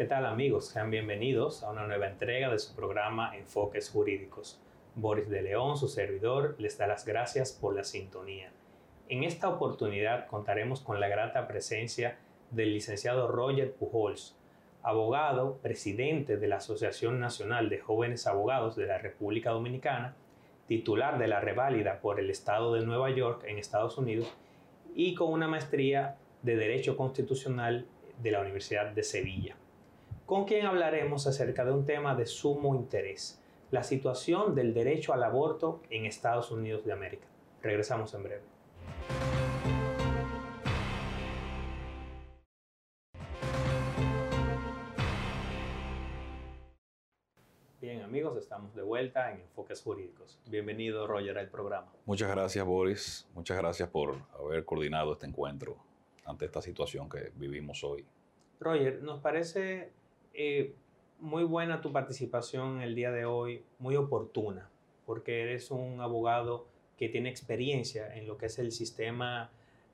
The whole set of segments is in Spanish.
¿Qué tal amigos? Sean bienvenidos a una nueva entrega de su programa Enfoques Jurídicos. Boris de León, su servidor, les da las gracias por la sintonía. En esta oportunidad contaremos con la grata presencia del licenciado Roger Pujols, abogado, presidente de la Asociación Nacional de Jóvenes Abogados de la República Dominicana, titular de la reválida por el Estado de Nueva York en Estados Unidos y con una maestría de Derecho Constitucional de la Universidad de Sevilla, con quien hablaremos acerca de un tema de sumo interés, la situación del derecho al aborto en Estados Unidos de América. Regresamos en breve. Bien amigos, estamos de vuelta en Enfoques Jurídicos. Bienvenido Roger al programa. Muchas gracias Boris, muchas gracias por haber coordinado este encuentro ante esta situación que vivimos hoy. Roger, nos parece eh, muy buena tu participación el día de hoy, muy oportuna, porque eres un abogado que tiene experiencia en lo que es el sistema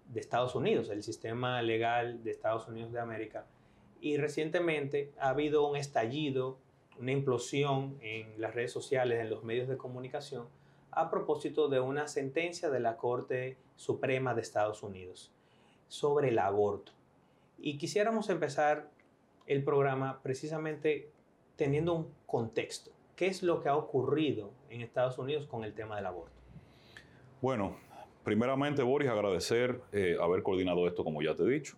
de Estados Unidos, el sistema legal de Estados Unidos de América. Y recientemente ha habido un estallido una implosión en las redes sociales, en los medios de comunicación, a propósito de una sentencia de la Corte Suprema de Estados Unidos sobre el aborto. Y quisiéramos empezar el programa precisamente teniendo un contexto. ¿Qué es lo que ha ocurrido en Estados Unidos con el tema del aborto? Bueno, primeramente, Boris, agradecer eh, haber coordinado esto, como ya te he dicho.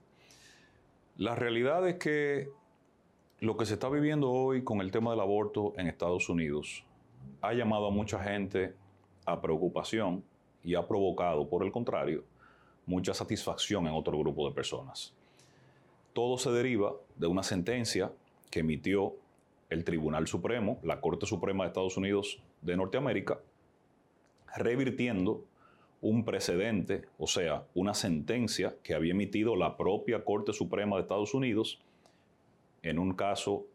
La realidad es que lo que se está viviendo hoy con el tema del aborto en Estados Unidos ha llamado a mucha gente a preocupación y ha provocado, por el contrario, mucha satisfacción en otro grupo de personas. Todo se deriva de una sentencia que emitió el Tribunal Supremo, la Corte Suprema de Estados Unidos de Norteamérica, revirtiendo un precedente, o sea, una sentencia que había emitido la propia Corte Suprema de Estados Unidos en un caso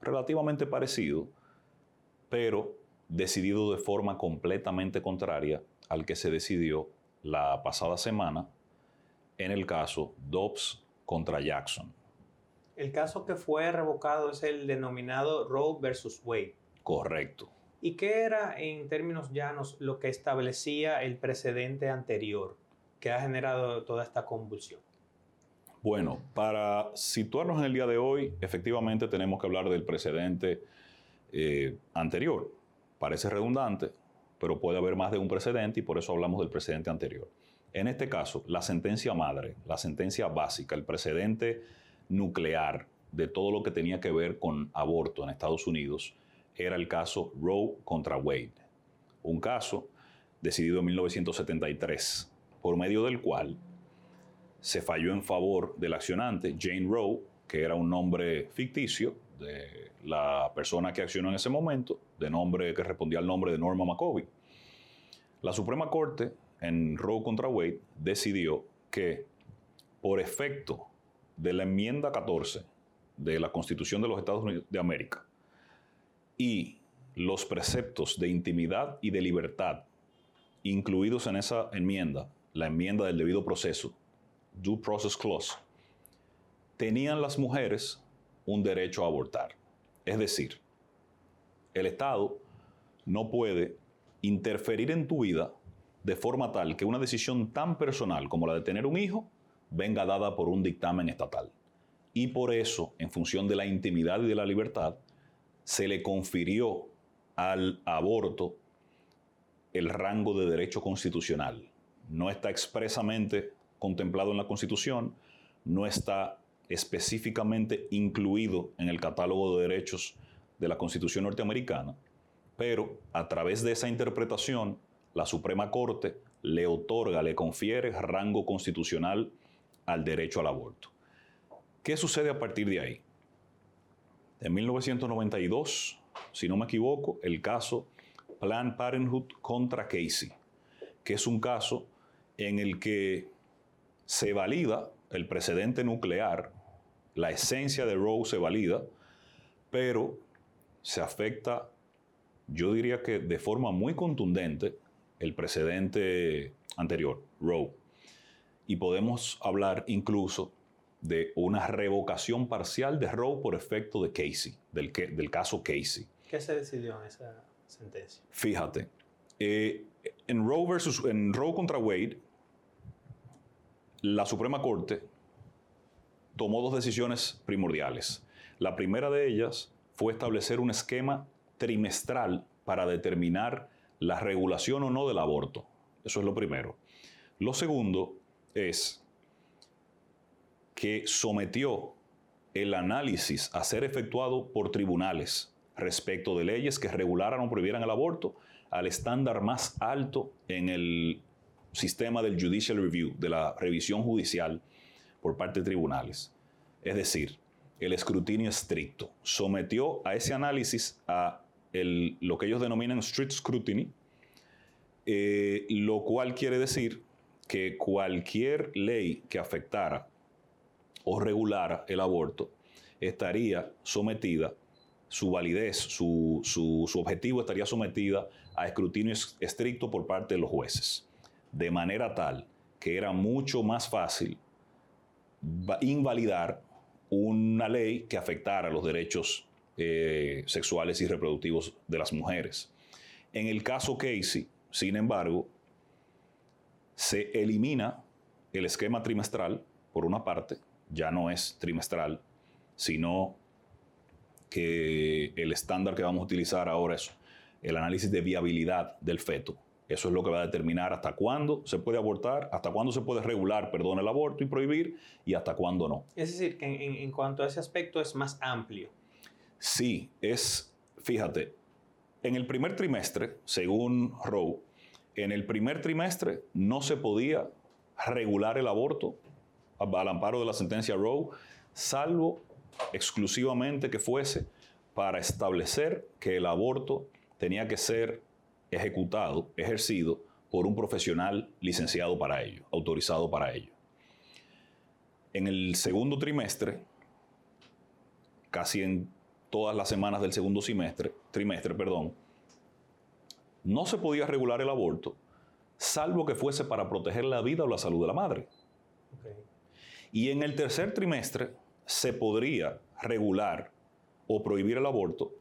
relativamente parecido, pero decidido de forma completamente contraria al que se decidió la pasada semana en el caso Dobbs contra Jackson. El caso que fue revocado es el denominado Roe versus Wade. Correcto. ¿Y qué era en términos llanos lo que establecía el precedente anterior que ha generado toda esta convulsión? Bueno, para situarnos en el día de hoy, efectivamente tenemos que hablar del precedente eh, anterior. Parece redundante, pero puede haber más de un precedente y por eso hablamos del precedente anterior. En este caso, la sentencia madre, la sentencia básica, el precedente nuclear de todo lo que tenía que ver con aborto en Estados Unidos, era el caso Roe contra Wade. Un caso decidido en 1973, por medio del cual se falló en favor del accionante, Jane Roe, que era un nombre ficticio de la persona que accionó en ese momento, de nombre que respondía al nombre de Norma McCovey. La Suprema Corte, en Roe contra Wade, decidió que, por efecto de la enmienda 14 de la Constitución de los Estados Unidos de América y los preceptos de intimidad y de libertad incluidos en esa enmienda, la enmienda del debido proceso, Due Process Clause, tenían las mujeres un derecho a abortar. Es decir, el Estado no puede interferir en tu vida de forma tal que una decisión tan personal como la de tener un hijo venga dada por un dictamen estatal. Y por eso, en función de la intimidad y de la libertad, se le confirió al aborto el rango de derecho constitucional. No está expresamente contemplado en la Constitución, no está específicamente incluido en el catálogo de derechos de la Constitución norteamericana, pero a través de esa interpretación, la Suprema Corte le otorga, le confiere rango constitucional al derecho al aborto. ¿Qué sucede a partir de ahí? En 1992, si no me equivoco, el caso Planned Parenthood contra Casey, que es un caso en el que se valida el precedente nuclear, la esencia de Roe se valida, pero se afecta, yo diría que de forma muy contundente, el precedente anterior, Roe. Y podemos hablar incluso de una revocación parcial de Roe por efecto de Casey, del, del caso Casey. ¿Qué se decidió en esa sentencia? Fíjate, eh, en, Roe versus, en Roe contra Wade, la Suprema Corte tomó dos decisiones primordiales. La primera de ellas fue establecer un esquema trimestral para determinar la regulación o no del aborto. Eso es lo primero. Lo segundo es que sometió el análisis a ser efectuado por tribunales respecto de leyes que regularan o prohibieran el aborto al estándar más alto en el sistema del judicial review, de la revisión judicial por parte de tribunales. Es decir, el escrutinio estricto. Sometió a ese análisis a lo que ellos denominan strict scrutiny, eh, lo cual quiere decir que cualquier ley que afectara o regulara el aborto estaría sometida, su validez, su, su objetivo estaría sometida a escrutinio estricto por parte de los jueces, de manera tal que era mucho más fácil invalidar una ley que afectara los derechos eh, sexuales y reproductivos de las mujeres. En el caso Casey, sin embargo, se elimina el esquema trimestral, por una parte, ya no es trimestral, sino que el estándar que vamos a utilizar ahora es el análisis de viabilidad del feto. Eso es lo que va a determinar hasta cuándo se puede abortar, hasta cuándo se puede regular, perdón, el aborto y prohibir, y hasta cuándo no. Es decir, que en, cuanto a ese aspecto es más amplio. Sí, es, fíjate, en el primer trimestre, según Roe, en el primer trimestre no se podía regular el aborto al amparo de la sentencia Roe, salvo exclusivamente que fuese para establecer que el aborto tenía que ser ejecutado, ejercido por un profesional licenciado para ello, autorizado para ello. En el segundo trimestre, casi en todas las semanas del segundo semestre, trimestre, perdón, no se podía regular el aborto, salvo que fuese para proteger la vida o la salud de la madre. Y en el tercer trimestre se podría regular o prohibir el aborto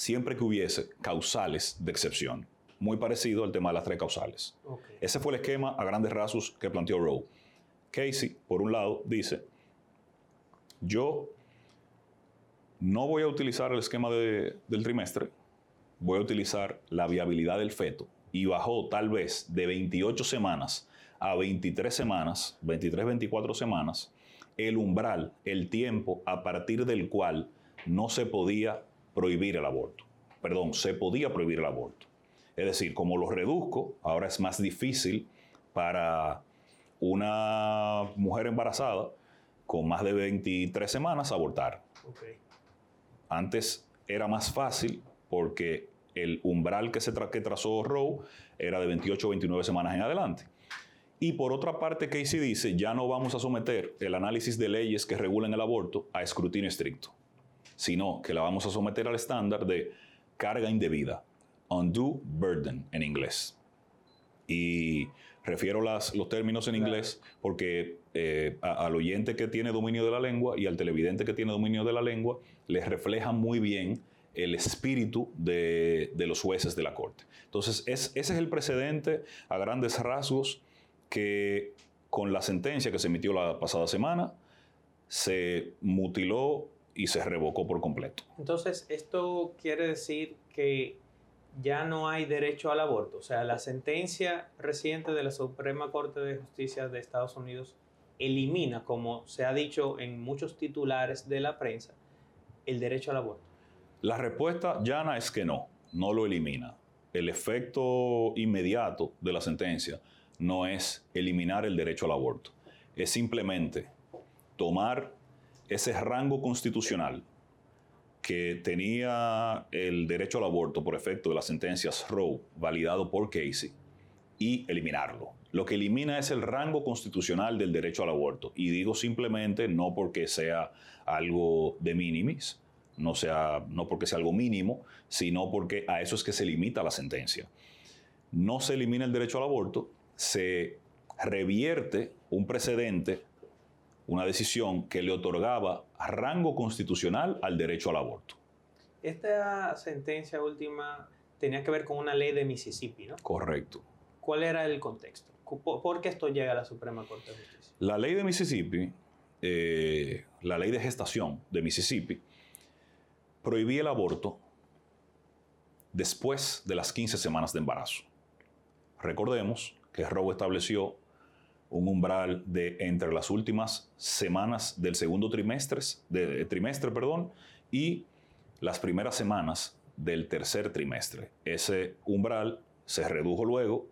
siempre que hubiese causales de excepción, muy parecido al tema de las tres causales. Ese fue el esquema a grandes rasgos que planteó Rowe. Casey, por un lado, dice, yo no voy a utilizar el esquema del trimestre, voy a utilizar la viabilidad del feto y bajó tal vez de 28 semanas a 23 semanas, 23, 24 semanas, el umbral, el tiempo a partir del cual no se podía prohibir el aborto. Perdón, se podía prohibir el aborto. Es decir, como lo reduzco, ahora es más difícil para una mujer embarazada con más de 23 semanas abortar. Antes era más fácil porque el umbral que, se que trazó Roe era de 28 o 29 semanas en adelante. Y por otra parte, Casey dice, ya no vamos a someter el análisis de leyes que regulen el aborto a escrutinio estricto sino que la vamos a someter al estándar de carga indebida, undue burden en inglés. Y refiero las, los términos en inglés porque eh, al oyente que tiene dominio de la lengua y al televidente que tiene dominio de la lengua les refleja muy bien el espíritu de, los jueces de la Corte. Entonces, ese es el precedente a grandes rasgos que con la sentencia que se emitió la pasada semana se mutiló y se revocó por completo. Entonces, esto quiere decir que ya no hay derecho al aborto. O sea, la sentencia reciente de la Suprema Corte de Justicia de Estados Unidos elimina, como se ha dicho en muchos titulares de la prensa, el derecho al aborto. La respuesta llana es que no, no lo elimina. El efecto inmediato de la sentencia no es eliminar el derecho al aborto, es simplemente tomar ese rango constitucional que tenía el derecho al aborto por efecto de las sentencias Roe validado por Casey y eliminarlo. Lo que elimina es el rango constitucional del derecho al aborto. Y digo simplemente no porque sea algo de minimis, no, sea, no porque sea algo mínimo, sino porque a eso es que se limita la sentencia. No se elimina el derecho al aborto, se revierte un precedente una decisión que le otorgaba rango constitucional al derecho al aborto. Esta sentencia última tenía que ver con una ley de Mississippi, ¿no? Correcto. ¿Cuál era el contexto? ¿Por qué esto llega a la Suprema Corte de Justicia? La ley de Mississippi, eh, la ley de gestación de Mississippi, prohibía el aborto después de las 15 semanas de embarazo. Recordemos que Roe estableció un umbral de entre las últimas semanas del segundo trimestre, trimestre perdón, y las primeras semanas del tercer trimestre. Ese umbral se redujo luego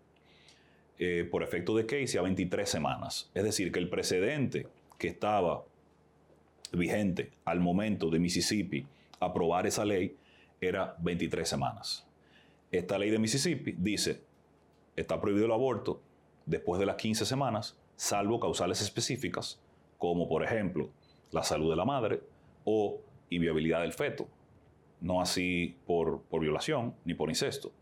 eh, por efecto de Casey a 23 semanas. Es decir, que el precedente que estaba vigente al momento de Mississippi aprobar esa ley era 23 semanas. Esta ley de Mississippi dice, está prohibido el aborto después de las 15 semanas, salvo causales específicas, como por ejemplo la salud de la madre o inviabilidad del feto, no así por, por violación ni por incesto.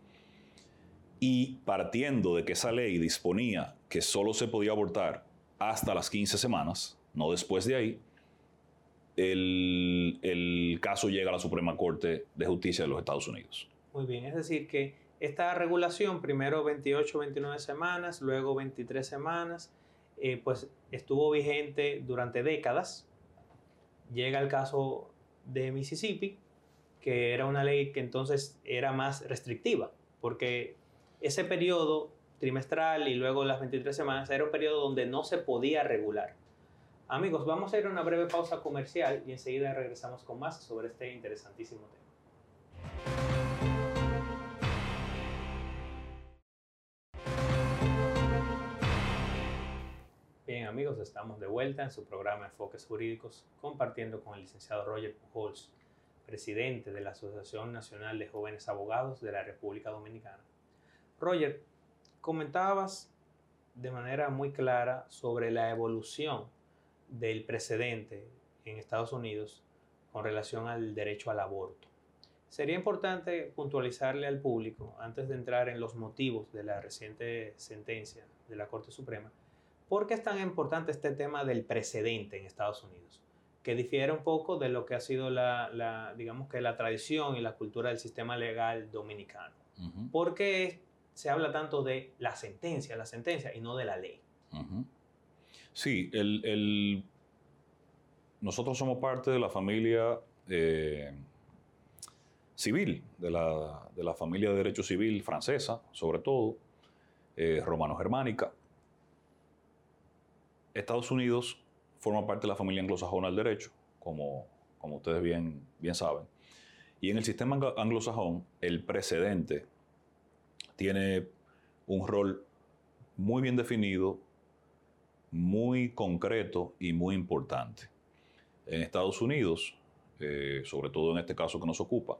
Y partiendo de que esa ley disponía que solo se podía abortar hasta las 15 semanas, no después de ahí, el, caso llega a la Suprema Corte de Justicia de los Estados Unidos. Muy bien, es decir, que esta regulación, primero 28, 29 semanas, luego 23 semanas, eh, pues estuvo vigente durante décadas. Llega el caso de Mississippi, que era una ley que entonces era más restrictiva, porque ese periodo trimestral y luego las 23 semanas era un periodo donde no se podía regular. Amigos, vamos a ir a una breve pausa comercial y enseguida regresamos con más sobre este interesantísimo tema. Bien amigos, estamos de vuelta en su programa Enfoques Jurídicos compartiendo con el licenciado Roger Pujols, presidente de la Asociación Nacional de Jóvenes Abogados de la República Dominicana. Roger, comentabas de manera muy clara sobre la evolución del precedente en Estados Unidos con relación al derecho al aborto. Sería importante puntualizarle al público, antes de entrar en los motivos de la reciente sentencia de la Corte Suprema, ¿Por qué es tan importante este tema del precedente en Estados Unidos? Que difiere un poco de lo que ha sido la, digamos que la tradición y la cultura del sistema legal dominicano. ¿Por qué se habla tanto de la sentencia, la sentencia y no de la ley? Sí, el, nosotros somos parte de la familia eh, civil, de la, familia de derecho civil francesa, sobre todo, eh, romano-germánica. Estados Unidos forma parte de la familia anglosajona del derecho, como, como ustedes bien, bien saben. Y en el sistema anglosajón, el precedente tiene un rol muy bien definido, muy concreto y muy importante. En Estados Unidos, eh, sobre todo en este caso que nos ocupa,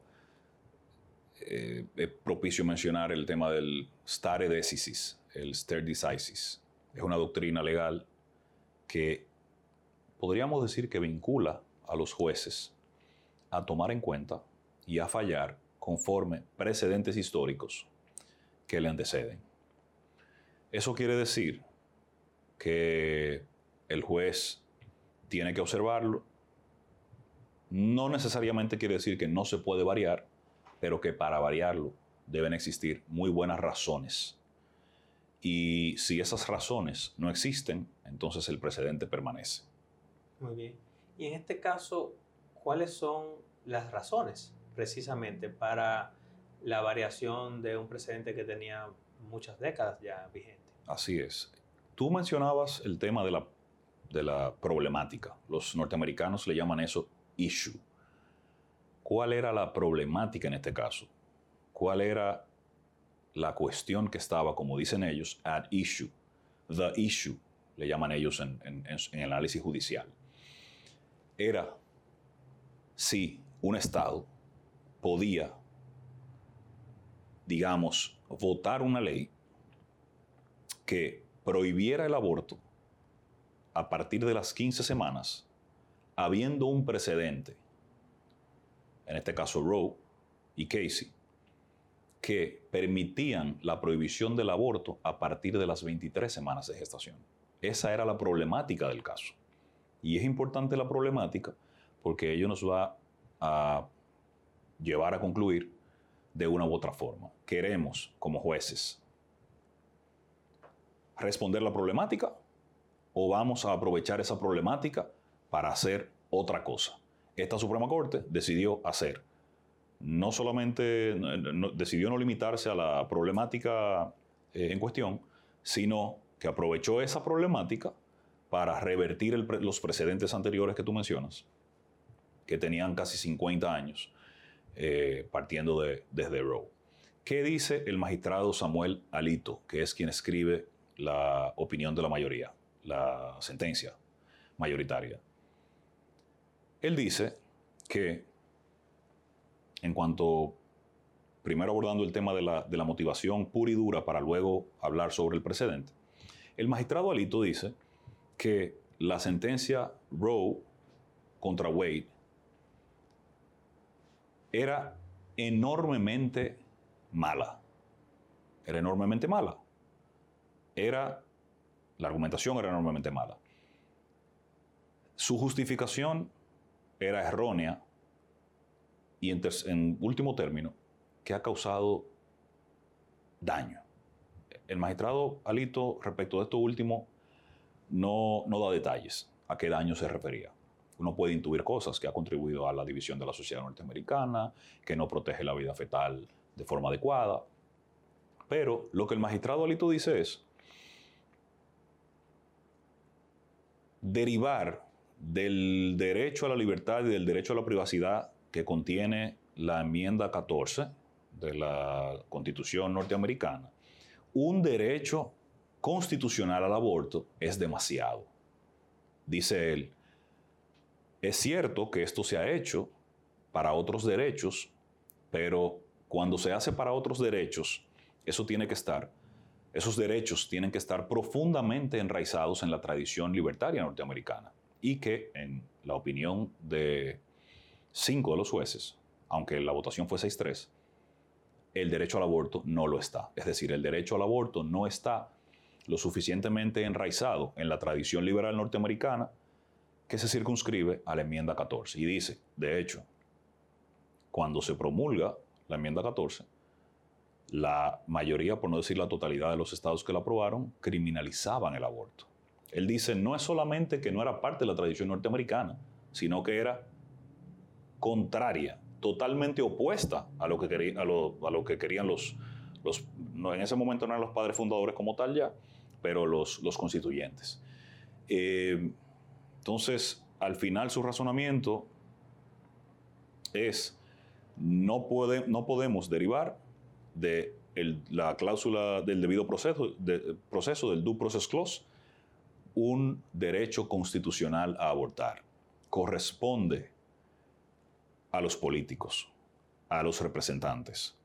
eh, es propicio mencionar el tema del stare decisis, el stare decisis. Es una doctrina legal que podríamos decir que vincula a los jueces a tomar en cuenta y a fallar conforme precedentes históricos que le anteceden. Eso quiere decir que el juez tiene que observarlo. No necesariamente quiere decir que no se puede variar, pero que para variarlo deben existir muy buenas razones y si esas razones no existen, entonces el precedente permanece. Muy bien. Y en este caso, ¿cuáles son las razones precisamente para la variación de un precedente que tenía muchas décadas ya vigente? Así es. Tú mencionabas el tema de la, de la problemática. Los norteamericanos le llaman eso issue. ¿Cuál era la problemática en este caso? ¿Cuál era la cuestión que estaba, como dicen ellos, at issue. The issue, le llaman ellos en, el análisis judicial. Era si un Estado podía, digamos, votar una ley que prohibiera el aborto a partir de las 15 semanas, habiendo un precedente, en este caso Roe y Casey, que permitían la prohibición del aborto a partir de las 23 semanas de gestación. Esa era la problemática del caso. Y es importante la problemática porque ello nos va a llevar a concluir de una u otra forma. Queremos, como jueces, responder la problemática o vamos a aprovechar esa problemática para hacer otra cosa. Esta Suprema Corte decidió hacer, no solamente decidió no limitarse a la problemática eh, en cuestión, sino que aprovechó esa problemática para revertir los precedentes anteriores que tú mencionas, que tenían casi 50 años, eh, partiendo de, desde Roe. ¿Qué dice el magistrado Samuel Alito, que es quien escribe la opinión de la mayoría, la sentencia mayoritaria? Él dice que, en cuanto, primero abordando el tema de la, de la motivación pura y dura para luego hablar sobre el precedente, el magistrado Alito dice que la sentencia Roe contra Wade era enormemente mala. Era enormemente mala. Era, la argumentación era enormemente mala. Su justificación era errónea y en, último término, que ha causado daño. El magistrado Alito, respecto de esto último, no, no da detalles a qué daño se refería. Uno puede intuir cosas que ha contribuido a la división de la sociedad norteamericana, que no protege la vida fetal de forma adecuada. Pero lo que el magistrado Alito dice es derivar del derecho a la libertad y del derecho a la privacidad que contiene la enmienda 14 de la Constitución norteamericana, un derecho constitucional al aborto es demasiado. Dice él, es cierto que esto se ha hecho para otros derechos, pero cuando se hace para otros derechos, eso tiene que estar, esos derechos tienen que estar profundamente enraizados en la tradición libertaria norteamericana y que en la opinión de cinco de los jueces, aunque la votación fue 6-3, el derecho al aborto no lo está. Es decir, el derecho al aborto no está lo suficientemente enraizado en la tradición liberal norteamericana que se circunscribe a la enmienda 14. Y dice, de hecho, cuando se promulga la enmienda 14, la mayoría, por no decir la totalidad de los estados que la aprobaron, criminalizaban el aborto. Él dice, no es solamente que no era parte de la tradición norteamericana, sino que era contraria, totalmente opuesta a lo que, quería, a lo, que querían los, los no, en ese momento no eran los padres fundadores como tal ya, pero los, los constituyentes. Eh, entonces, al final su razonamiento es, no, puede, no podemos derivar de la cláusula del debido proceso, proceso, del due process clause, un derecho constitucional a abortar. Corresponde a los políticos, a los representantes,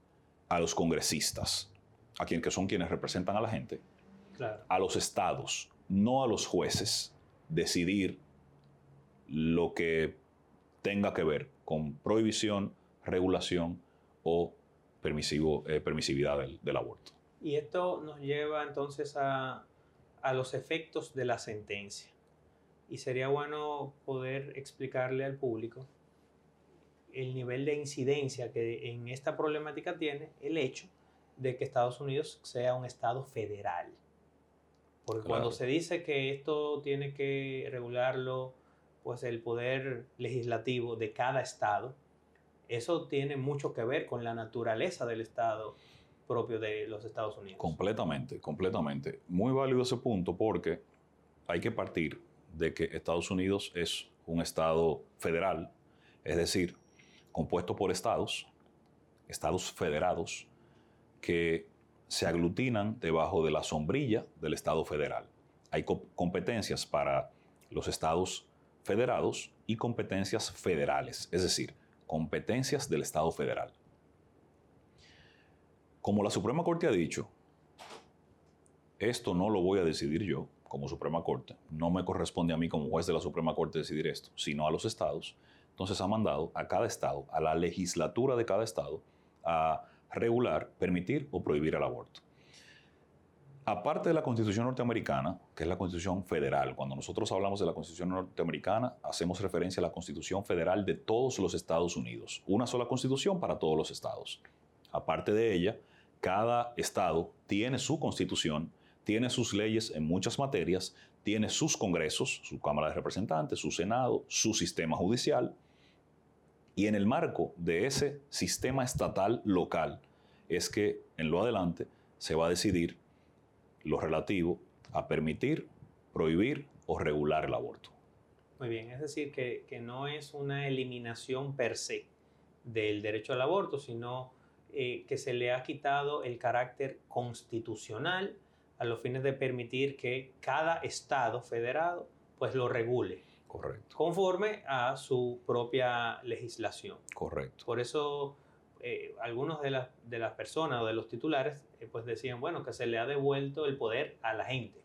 a los congresistas, a quienes que son quienes representan a la gente, a los estados, no a los jueces, decidir lo que tenga que ver con prohibición, regulación o permisivo, eh, permisividad del aborto. Y esto nos lleva entonces a, a los efectos de la sentencia. Y sería bueno poder explicarle al público el nivel de incidencia que en esta problemática tiene el hecho de que Estados Unidos sea un Estado federal. Porque cuando se dice que esto tiene que regularlo pues el poder legislativo de cada Estado, eso tiene mucho que ver con la naturaleza del Estado propio de los Estados Unidos. Completamente, completamente. Muy válido ese punto porque hay que partir de que Estados Unidos es un Estado federal, es decir, compuesto por estados, estados federados, que se aglutinan debajo de la sombrilla del Estado federal. Hay competencias para los estados federados y competencias federales, es decir, competencias del Estado federal. Como la Suprema Corte ha dicho, esto no lo voy a decidir yo como Suprema Corte, no me corresponde a mí como juez de la Suprema Corte decidir esto, sino a los estados, entonces ha mandado a cada estado, a la legislatura de cada estado, a regular, permitir o prohibir el aborto. Aparte de la Constitución norteamericana, que es la Constitución federal, cuando nosotros hablamos de la Constitución norteamericana, hacemos referencia a la Constitución federal de todos los Estados Unidos. Una sola Constitución para todos los estados. Aparte de ella, cada estado tiene su constitución, tiene sus leyes en muchas materias, tiene sus congresos, su Cámara de Representantes, su Senado, su sistema judicial. Y en el marco de ese sistema estatal local es que en lo adelante se va a decidir lo relativo a permitir, prohibir o regular el aborto. Muy bien, es decir, que, no es una eliminación per se del derecho al aborto, sino eh, que se le ha quitado el carácter constitucional a los fines de permitir que cada estado federado pues lo regule. Correcto. Conforme a su propia legislación. Correcto. Por eso eh, algunos de las, de las personas o de los titulares eh, pues decían, bueno, que se le ha devuelto el poder a la gente.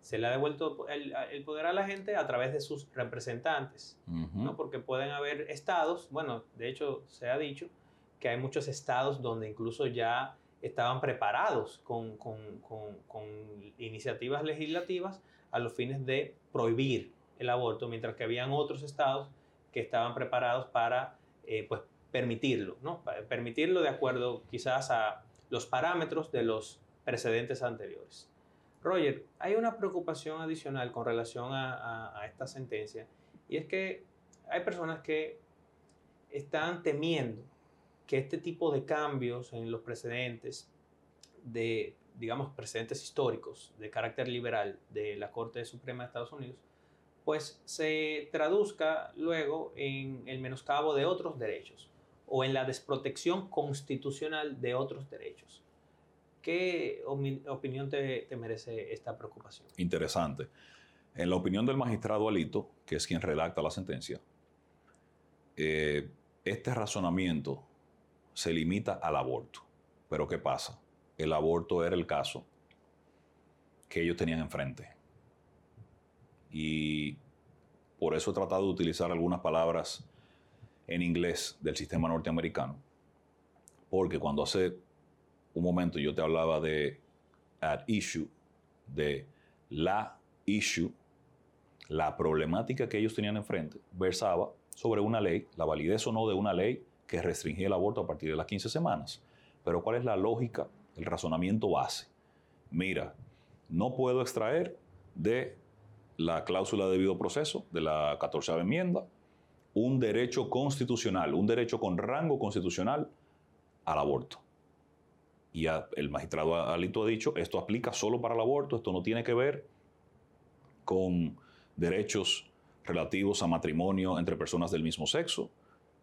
Se le ha devuelto el, el, poder a la gente a través de sus representantes, ¿no? Porque pueden haber estados, bueno, de hecho se ha dicho que hay muchos estados donde incluso ya estaban preparados con, con, con, con iniciativas legislativas a los fines de prohibir el aborto, mientras que habían otros estados que estaban preparados para eh, pues, permitirlo, ¿no? permitirlo de acuerdo quizás a los parámetros de los precedentes anteriores. Roger, hay una preocupación adicional con relación a, esta sentencia y es que hay personas que están temiendo que este tipo de cambios en los precedentes de, digamos, precedentes históricos de carácter liberal de la Corte Suprema de Estados Unidos, pues se traduzca luego en el menoscabo de otros derechos o en la desprotección constitucional de otros derechos. ¿Qué opinión te, merece esta preocupación? Interesante. En la opinión del magistrado Alito, que es quien redacta la sentencia, eh, este razonamiento se limita al aborto. Pero ¿qué pasa? El aborto era el caso que ellos tenían enfrente. Y por eso he tratado de utilizar algunas palabras en inglés del sistema norteamericano, porque cuando hace un momento yo te hablaba de at issue, de la issue, la problemática que ellos tenían enfrente, versaba sobre una ley, la validez o no de una ley que restringía el aborto a partir de las 15 semanas. Pero ¿cuál es la lógica, el razonamiento base? Mira, no puedo extraer de la cláusula de debido proceso de la 14 enmienda un derecho constitucional, un derecho con rango constitucional al aborto. Y el magistrado Alito ha dicho, esto aplica solo para el aborto, esto no tiene que ver con derechos relativos a matrimonio entre personas del mismo sexo,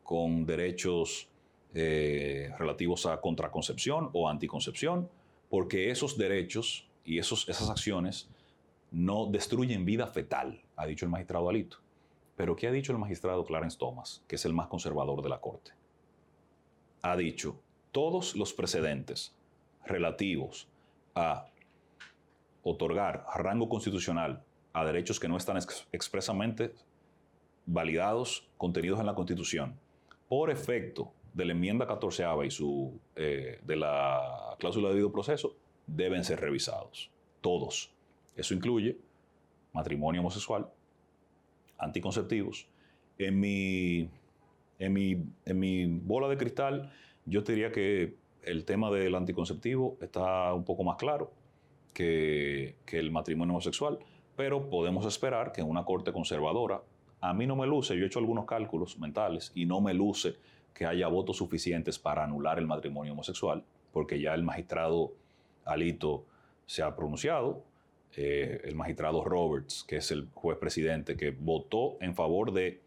con derechos eh, relativos a contraconcepción o anticoncepción, porque esos derechos y esos, esas acciones no destruyen vida fetal, ha dicho el magistrado Alito. Pero ¿qué ha dicho el magistrado Clarence Thomas, que es el más conservador de la Corte? Ha dicho, todos los precedentes relativos a otorgar rango constitucional a derechos que no están expresamente validados, contenidos en la Constitución, por efecto de la enmienda 14 y su, eh, de la cláusula de debido proceso, deben ser revisados. Todos. Eso incluye matrimonio homosexual, anticonceptivos. En mi, en mi, en mi bola de cristal, yo te diría que el tema del anticonceptivo está un poco más claro que, que el matrimonio homosexual, pero podemos esperar que una corte conservadora, a mí no me luce, yo he hecho algunos cálculos mentales y no me luce que haya votos suficientes para anular el matrimonio homosexual, porque ya el magistrado Alito se ha pronunciado, eh, el magistrado Roberts, que es el juez presidente, que votó en favor de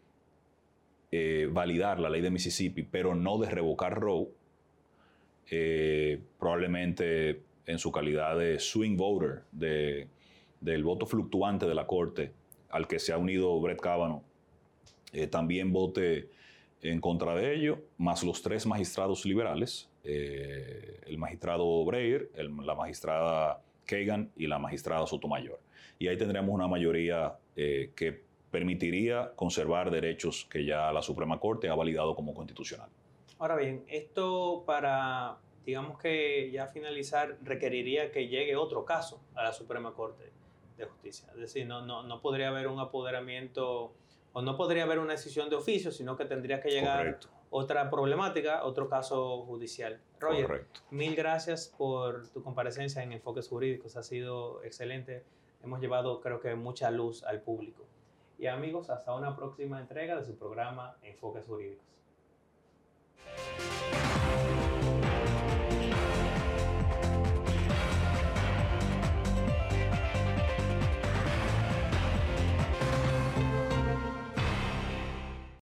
eh, validar la ley de Mississippi, pero no de revocar Roe, eh, probablemente en su calidad de swing voter, de, del voto fluctuante de la Corte, al que se ha unido Brett Kavanaugh, también vote en contra de ello, más los tres magistrados liberales, el magistrado Breyer, la magistrada Kagan y la magistrada Sotomayor. Y ahí tendremos una mayoría eh, que permitiría conservar derechos que ya la Suprema Corte ha validado como constitucional. Ahora bien, esto para digamos que ya finalizar requeriría que llegue otro caso a la Suprema Corte de Justicia. Es decir, no, no, no podría haber un apoderamiento o no podría haber una decisión de oficio, sino que tendría que llegar otra problemática, otro caso judicial. Roger, mil gracias por tu comparecencia en Enfoques Jurídicos, ha sido excelente. Hemos llevado, creo que, mucha luz al público. Y amigos, hasta una próxima entrega de su programa Enfoques Jurídicos.